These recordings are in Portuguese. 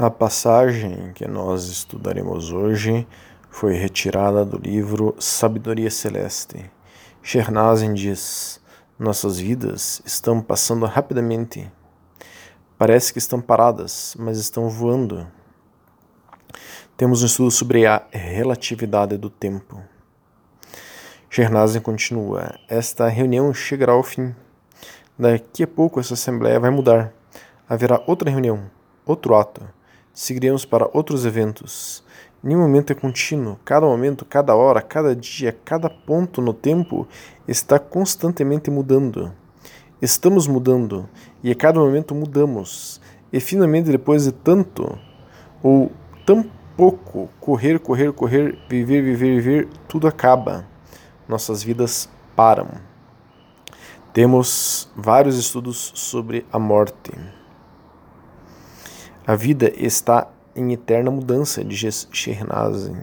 A passagem que nós estudaremos hoje foi retirada do livro Sabedoria Celeste. Shernazin diz: Nossas vidas estão passando rapidamente. Parece que estão paradas, mas estão voando. Temos um estudo sobre a relatividade do tempo. Shernazin continua: Esta reunião chegará ao fim. Daqui a pouco essa assembleia vai mudar. Haverá outra reunião, outro ato seguiremos para outros eventos. Nenhum momento é contínuo, cada momento, cada hora, cada dia, cada ponto no tempo está constantemente mudando. Estamos mudando e a cada momento mudamos. E finalmente, depois de tanto ou tão pouco correr, correr, correr, viver, viver, viver, tudo acaba. Nossas vidas param. Temos vários estudos sobre a morte. A vida está em eterna mudança, diz Shernazin.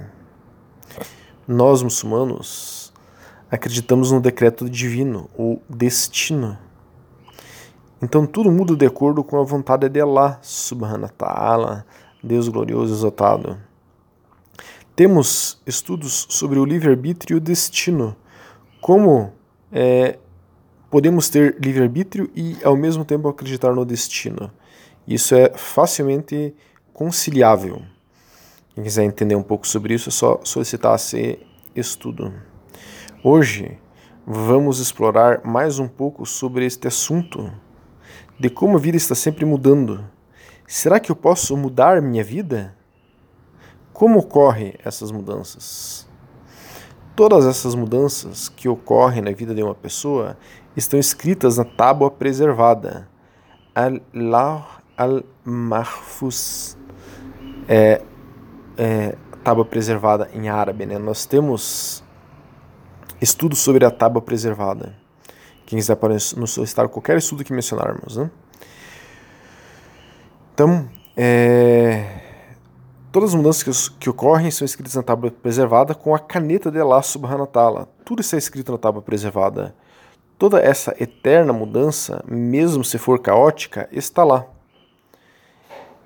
Nós, muçulmanos, acreditamos no decreto divino, ou destino. Então tudo muda de acordo com a vontade de Allah, subhanahu ta'ala, Deus glorioso e exaltado. Temos estudos sobre o livre-arbítrio e o destino. Como é, podemos ter livre-arbítrio e, ao mesmo tempo, acreditar no destino. Isso é facilmente conciliável. Quem quiser entender um pouco sobre isso, é só solicitar esse estudo. Hoje vamos explorar mais um pouco sobre este assunto de como a vida está sempre mudando. Será que eu posso mudar minha vida? Como ocorrem essas mudanças? Todas essas mudanças que ocorrem na vida de uma pessoa estão escritas na tábua preservada. Allah al-Mahfuz é, é tábua preservada em árabe. Né? Nós temos estudos sobre a tábua preservada. Quem quiser pode nos solicitar qualquer estudo que mencionarmos. Né? Então, é, todas as mudanças que, que, ocorrem são escritas na tábua preservada com a caneta de Allah subhanahu ta'ala. Tudo está escrito na tábua preservada. Toda essa eterna mudança, mesmo se for caótica, está lá.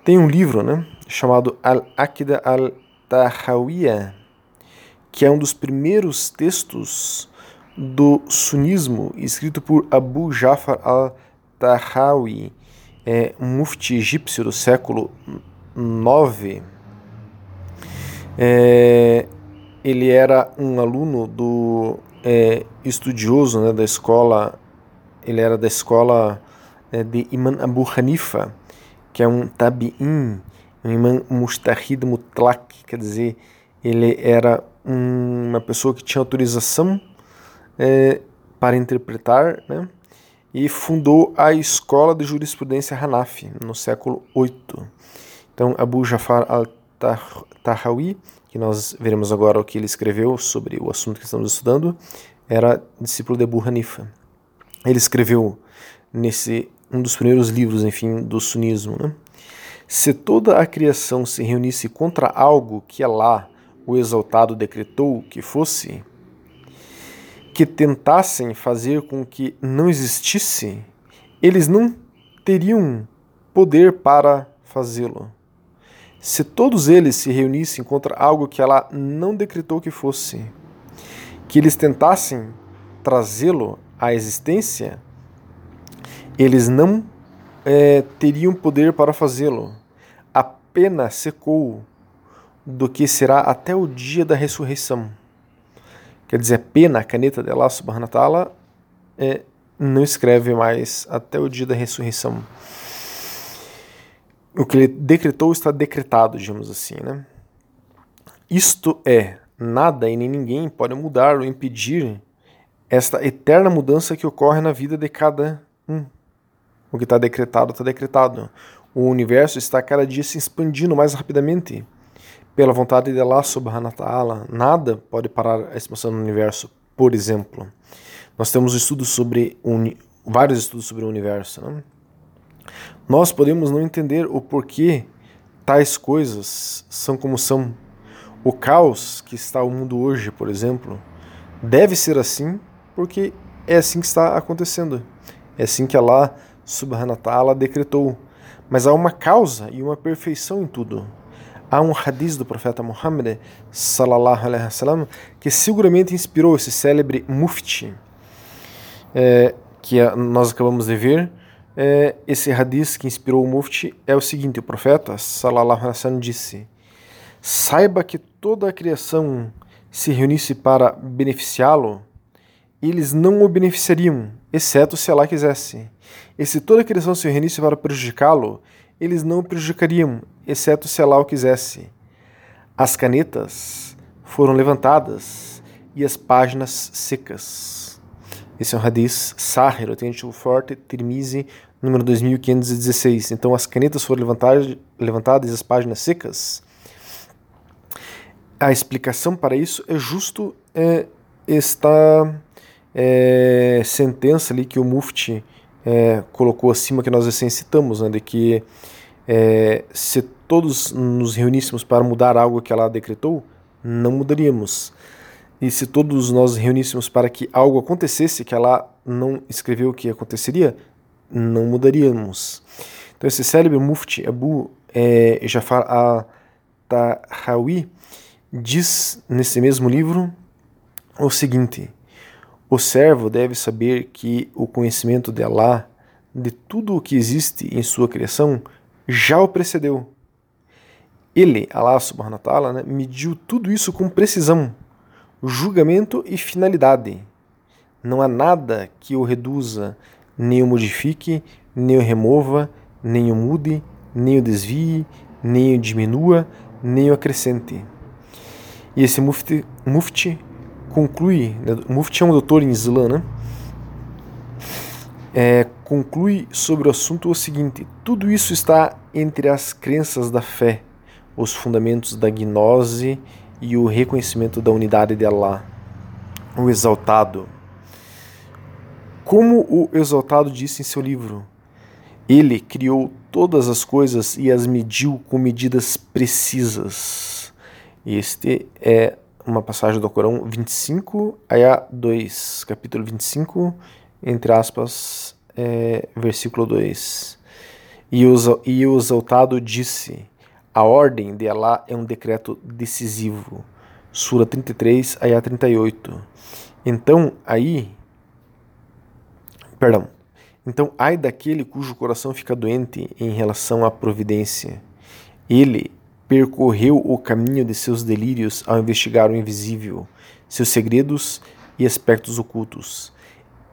Tem um livro né, chamado Al-Aqida al-Tahawiyya, que é um dos primeiros textos do sunismo, escrito por Abu Jafar al-Tahawi, é, um mufti egípcio do século IX. É, ele era um aluno do é, estudioso né, da escola, ele era da escola é, de Imam Abu Hanifa, que é um tabi'in, um imã mustahid mutlak, quer dizer, ele era um, uma pessoa que tinha autorização é, para interpretar, né? e fundou a escola de jurisprudência Hanafi no século VIII. Então, Abu Jafar al-Tahawi, que nós veremos agora o que ele escreveu sobre o assunto que estamos estudando, era discípulo de Abu Hanifa. Ele escreveu nesse um dos primeiros livros, enfim, do sunismo. Né? Se toda a criação se reunisse contra algo que Allah, o exaltado, decretou que fosse, que tentassem fazer com que não existisse, eles não teriam poder para fazê-lo. Se todos eles se reunissem contra algo que ela não decretou que fosse, que eles tentassem trazê-lo à existência, eles não é, teriam poder para fazê-lo. A pena secou do que será até o dia da ressurreição. Quer dizer, a pena, a caneta de Allah subhanahu wa é, não escreve mais até o dia da ressurreição. O que ele decretou está decretado, digamos assim. Né? Isto é, nada e nem ninguém pode mudar ou impedir esta eterna mudança que ocorre na vida de cada um. O que está decretado, está decretado. O universo está cada dia se expandindo mais rapidamente. Pela vontade de Allah subhanahu wa ta'ala, nada pode parar a expansão do universo. Por exemplo, nós temos estudos sobre vários estudos sobre o universo. Né? Nós podemos não entender o porquê tais coisas são como são. O caos que está o mundo hoje, por exemplo, deve ser assim porque é assim que está acontecendo. É assim que Allah ta'ala decretou. mas há uma causa e uma perfeição em tudo. Há um hadith do profeta Muhammad sallallahu alaihi wasallam que seguramente inspirou esse célebre mufti é, que nós acabamos de ver. É, esse hadith que inspirou o mufti é o seguinte: o profeta sallallahu alaihi wasallam disse: Saiba que toda a criação se reunisse para beneficiá-lo, eles não o beneficiariam, exceto se Allah quisesse. E se toda a criação se reunisse para prejudicá-lo, eles não o prejudicariam, exceto se Allah o quisesse. As canetas foram levantadas e as páginas secas. Esse é um hadith Sahir, autêntico forte, Tirmizi, número 2516. Então as canetas foram levantadas, levantadas e as páginas secas. A explicação para isso é justo é, esta é, sentença ali que o Mufti é, colocou acima que nós recém citamos, né, de que é, se todos nos reuníssemos para mudar algo que ela decretou, não mudaríamos. E se todos nós reuníssemos para que algo acontecesse que ela não escreveu que aconteceria, não mudaríamos. Então esse célebre Mufti Abu é, Jafar al-Tahawi diz nesse mesmo livro o seguinte: o servo deve saber que o conhecimento de Allah, de tudo o que existe em sua criação, já o precedeu. Ele, Allah subhanahu wa ta'ala, né, mediu tudo isso com precisão, julgamento e finalidade. Não há nada que o reduza, nem o modifique, nem o remova, nem o mude, nem o desvie, nem o diminua, nem o acrescente. E esse mufti, mufti conclui, né, o Mufti é um doutor em Islã, né? É, conclui sobre o assunto o seguinte: tudo isso está entre as crenças da fé, os fundamentos da gnose e o reconhecimento da unidade de Allah, o exaltado. Como o exaltado disse em seu livro, ele criou todas as coisas e as mediu com medidas precisas. Este é uma passagem do Corão 25, Ayah 2, capítulo 25, entre aspas, é, versículo 2. E o, exaltado disse: A ordem de Allah é um decreto decisivo. Sura 33, Ayah 38. Então, aí. Perdão. Então, ai daquele cujo coração fica doente em relação à providência. Ele percorreu o caminho de seus delírios ao investigar o invisível, seus segredos e aspectos ocultos.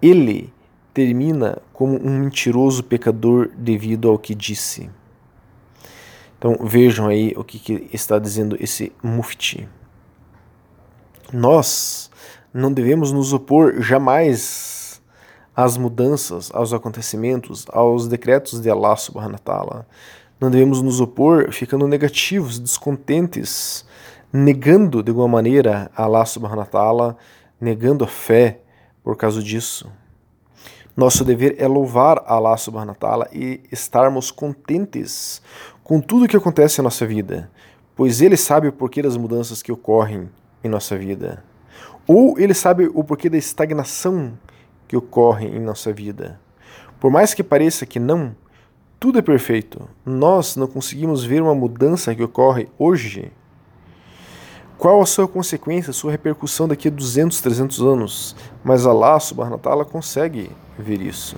Ele termina como um mentiroso pecador devido ao que disse. Então vejam aí o que, que está dizendo esse mufti. Nós não devemos nos opor jamais às mudanças, aos acontecimentos, aos decretos de Allah subhanahu wa ta'ala. Não devemos nos opor ficando negativos, descontentes, negando de alguma maneira a Allah subhanahu wa ta'ala, negando a fé por causa disso. Nosso dever é louvar Allah subhanahu wa ta'ala e estarmos contentes com tudo que acontece em nossa vida, pois Ele sabe o porquê das mudanças que ocorrem em nossa vida. Ou Ele sabe o porquê da estagnação que ocorre em nossa vida. Por mais que pareça que não, tudo é perfeito. Nós não conseguimos ver uma mudança que ocorre hoje. Qual a sua consequência, sua repercussão daqui a 200, 300 anos? Mas Allah subhanahu wa consegue ver isso.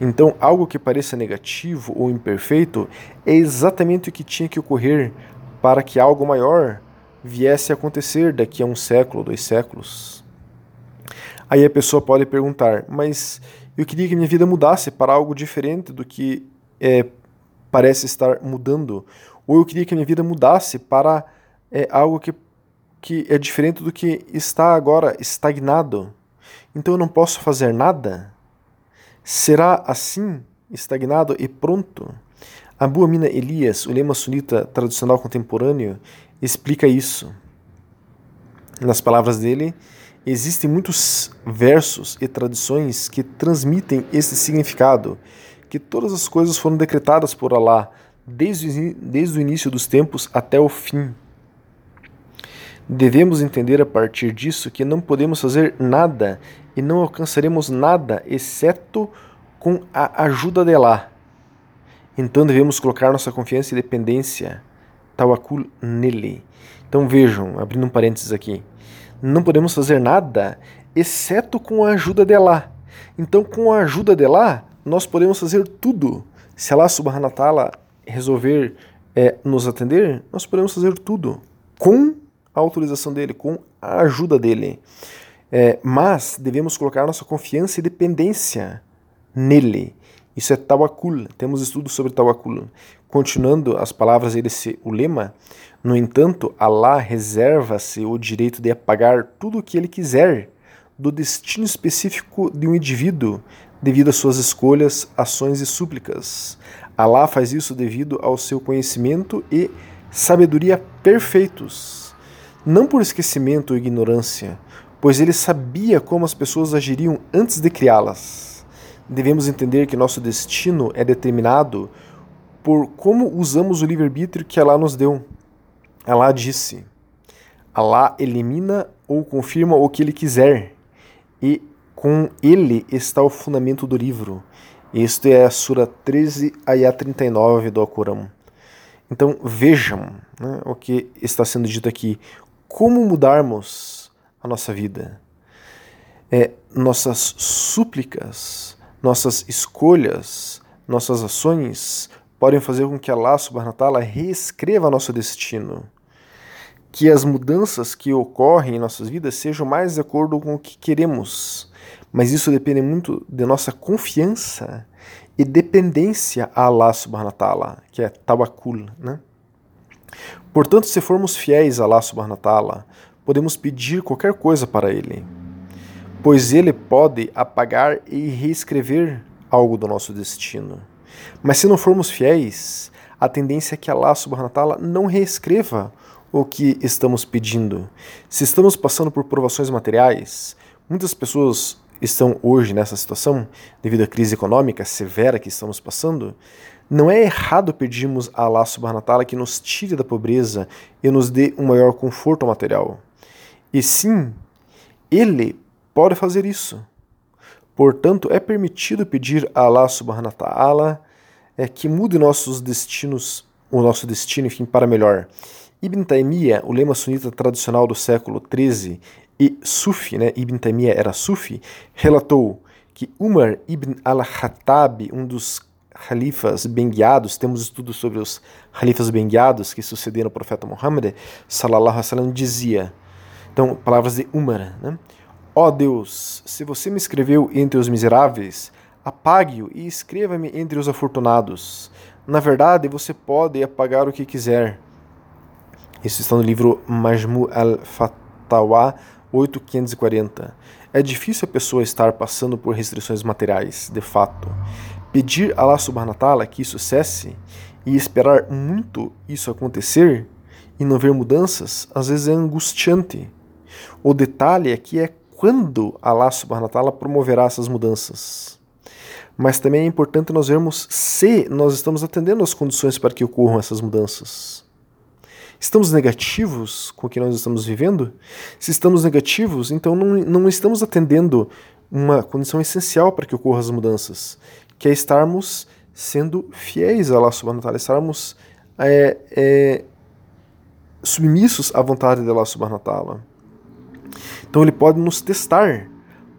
Então, algo que pareça negativo ou imperfeito é exatamente o que tinha que ocorrer para que algo maior viesse a acontecer daqui a um século, dois séculos. Aí a pessoa pode perguntar, mas eu queria que minha vida mudasse para algo diferente do que é, parece estar mudando, ou eu queria que a minha vida mudasse para é, algo que, que é diferente do que está agora estagnado. Então eu não posso fazer nada? Será assim, estagnado e pronto? Abu Amina Elias, o lema sunita tradicional contemporâneo, explica isso. Nas palavras dele, existem muitos versos e tradições que transmitem esse significado que todas as coisas foram decretadas por Allah, desde, desde o início dos tempos até o fim. Devemos entender a partir disso que não podemos fazer nada e não alcançaremos nada exceto com a ajuda de Allah. Então devemos colocar nossa confiança e dependência, tawakul, nele. Então vejam, abrindo um parênteses aqui, não podemos fazer nada exceto com a ajuda de Allah. Então, com a ajuda de Allah, nós podemos fazer tudo. Se Allah subhanahu wa ta'ala resolver é, nos atender, nós podemos fazer tudo com a autorização dele, com a ajuda dele. É, mas devemos colocar nossa confiança e dependência nele. Isso é Tawakul. Temos estudos sobre Tawakul. Continuando as palavras desse o lema, no entanto, Allah reserva-se o direito de apagar tudo o que ele quiser do destino específico de um indivíduo devido às suas escolhas, ações e súplicas. Allah faz isso devido ao seu conhecimento e sabedoria perfeitos, não por esquecimento ou ignorância, pois ele sabia como as pessoas agiriam antes de criá-las. Devemos entender que nosso destino é determinado por como usamos o livre-arbítrio que Allah nos deu. Allah disse: Allah elimina ou confirma o que ele quiser, e com ele está o fundamento do livro. Isto é a Sura 13, Ayah 39 do Alcorão. Então vejam né, o que está sendo dito aqui. Como mudarmos a nossa vida? É, nossas súplicas, nossas escolhas, nossas ações podem fazer com que Allah subhanahu wa ta'ala reescreva nosso destino. Que as mudanças que ocorrem em nossas vidas sejam mais de acordo com o que queremos mas isso depende muito de nossa confiança e dependência a Allah subhanahu wa ta'ala, que é tawakkul, né? Portanto, se formos fiéis a Allah subhanahu wa ta'ala, podemos pedir qualquer coisa para ele, pois ele pode apagar e reescrever algo do nosso destino. Mas se não formos fiéis, a tendência é que Allah subhanahu wa ta'ala não reescreva o que estamos pedindo. Se estamos passando por provações materiais, muitas pessoas estão hoje nessa situação, devido à crise econômica severa que estamos passando, não é errado pedirmos a Allah subhanahu wa que nos tire da pobreza e nos dê um maior conforto material. E sim, Ele pode fazer isso. Portanto, é permitido pedir a Allah subhanahu wa ta'ala é, que mude nossos destinos, o nosso destino, enfim, para melhor. Ibn Taymiyyah, o lema sunita tradicional do século XIII, e Sufi, né, Ibn Taymiyyah era Sufi, relatou que Umar ibn al-Khattab, um dos califas benguiados, temos estudos sobre os califas benguiados que sucederam ao profeta Muhammad, sallallahu alaihi wasallam, dizia, então, palavras de Umar, né? Ó oh Deus, se você me escreveu entre os miseráveis, apague-o e escreva-me entre os afortunados. Na verdade, você pode apagar o que quiser. Isso está no livro Majmu al-Fatawa, 8540. É difícil a pessoa estar passando por restrições materiais, de fato. Pedir a Allah subhanahu wa que isso cesse e esperar muito isso acontecer e não ver mudanças, às vezes é angustiante. O detalhe aqui é quando Allah subhanahu wa promoverá essas mudanças. Mas também é importante nós vermos se nós estamos atendendo às condições para que ocorram essas mudanças. Estamos negativos com o que nós estamos vivendo? Se estamos negativos, então não, não estamos atendendo uma condição essencial para que ocorram as mudanças, que é estarmos sendo fiéis a Allah subhanahu wa ta'ala, estarmos é, é, submissos à vontade de Allah subhanahu wa ta'ala. Então ele pode nos testar,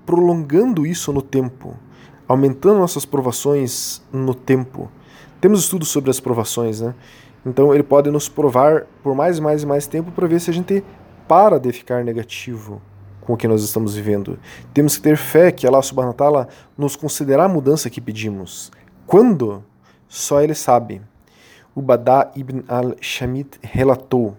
prolongando isso no tempo, aumentando nossas provações no tempo. Temos estudos sobre as provações, né? Então ele pode nos provar por mais e mais e mais tempo para ver se a gente para de ficar negativo com o que nós estamos vivendo. Temos que ter fé que Allah subhanahu wa ta'ala nos concederá a mudança que pedimos. Quando? Só ele sabe. O Badá ibn al-Shamit relatou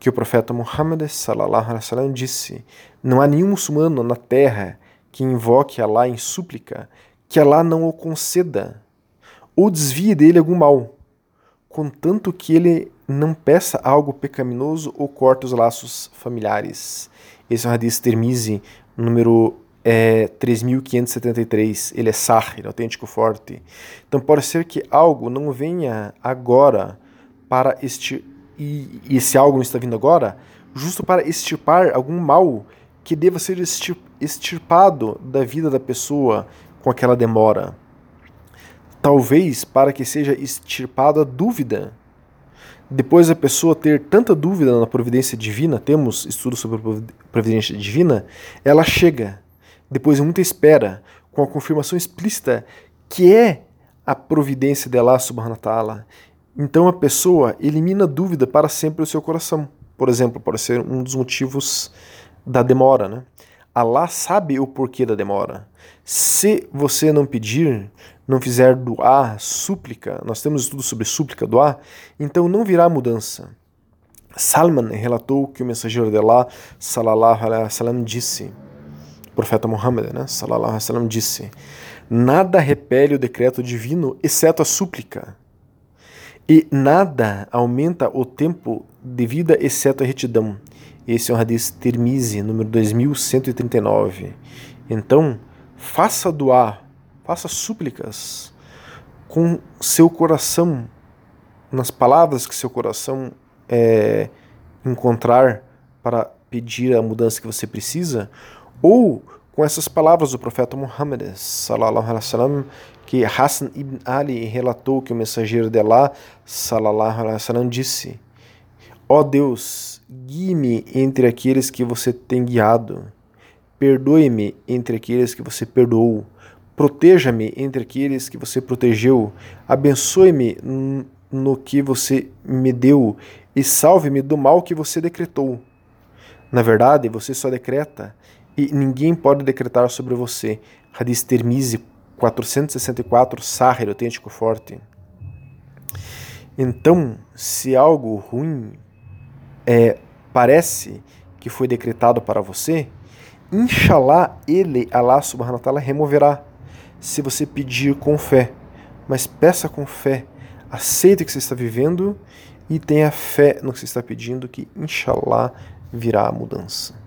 que o profeta Muhammad sallallahu alaihi wasallam disse: Não há nenhum muçulmano na terra que invoque Allah em súplica que Allah não o conceda ou desvie dele algum mal contanto que ele não peça algo pecaminoso ou corte os laços familiares. Esse é o Hadith Termizi, número é, 3573. Ele é sah, ele é autêntico forte. Então pode ser que algo não venha agora para este e, e esse algo não está vindo agora, justo para extirpar algum mal que deva ser extirpado da vida da pessoa com aquela demora. Talvez para que seja extirpada a dúvida. Depois a pessoa ter tanta dúvida na providência divina, temos estudos sobre a providência divina, ela chega, depois de muita espera, com a confirmação explícita que é a providência de Allah subhanahu wa ta'ala. Então a pessoa elimina a dúvida para sempre do seu coração. Por exemplo, pode ser um dos motivos da demora, né? Allah sabe o porquê da demora. Se você não pedir, não fizer doar, súplica, nós temos estudo sobre súplica, doar, então não virá mudança. Salman relatou que o mensageiro de Allah, salallahu alaihi wasallam, disse, o profeta Muhammad, né, salallahu alaihi wasallam, disse, nada repele o decreto divino exceto a súplica, e nada aumenta o tempo de vida exceto a retidão. Esse é o hadith Tirmizi, número 2139. Então, faça doar, faça súplicas com seu coração, nas palavras que seu coração é, encontrar para pedir a mudança que você precisa, ou com essas palavras do profeta Muhammad, salallahu alaihi wasallam, que Hassan ibn Ali relatou que o mensageiro de Allah, salallahu alaihi wasallam, disse: Ó oh Deus, guie-me entre aqueles que você tem guiado. Perdoe-me entre aqueles que você perdoou. Proteja-me entre aqueles que você protegeu. Abençoe-me no que você me deu e salve-me do mal que você decretou. Na verdade, você só decreta e ninguém pode decretar sobre você. Hadith Termizi 464, Sahir, autêntico forte. Então, se algo ruim é, parece que foi decretado para você, Inshallah, ele, Allah subhanahu wa ta'ala, removerá se você pedir com fé. Mas peça com fé, aceite o que você está vivendo e tenha fé no que você está pedindo, que Inshallah virá a mudança.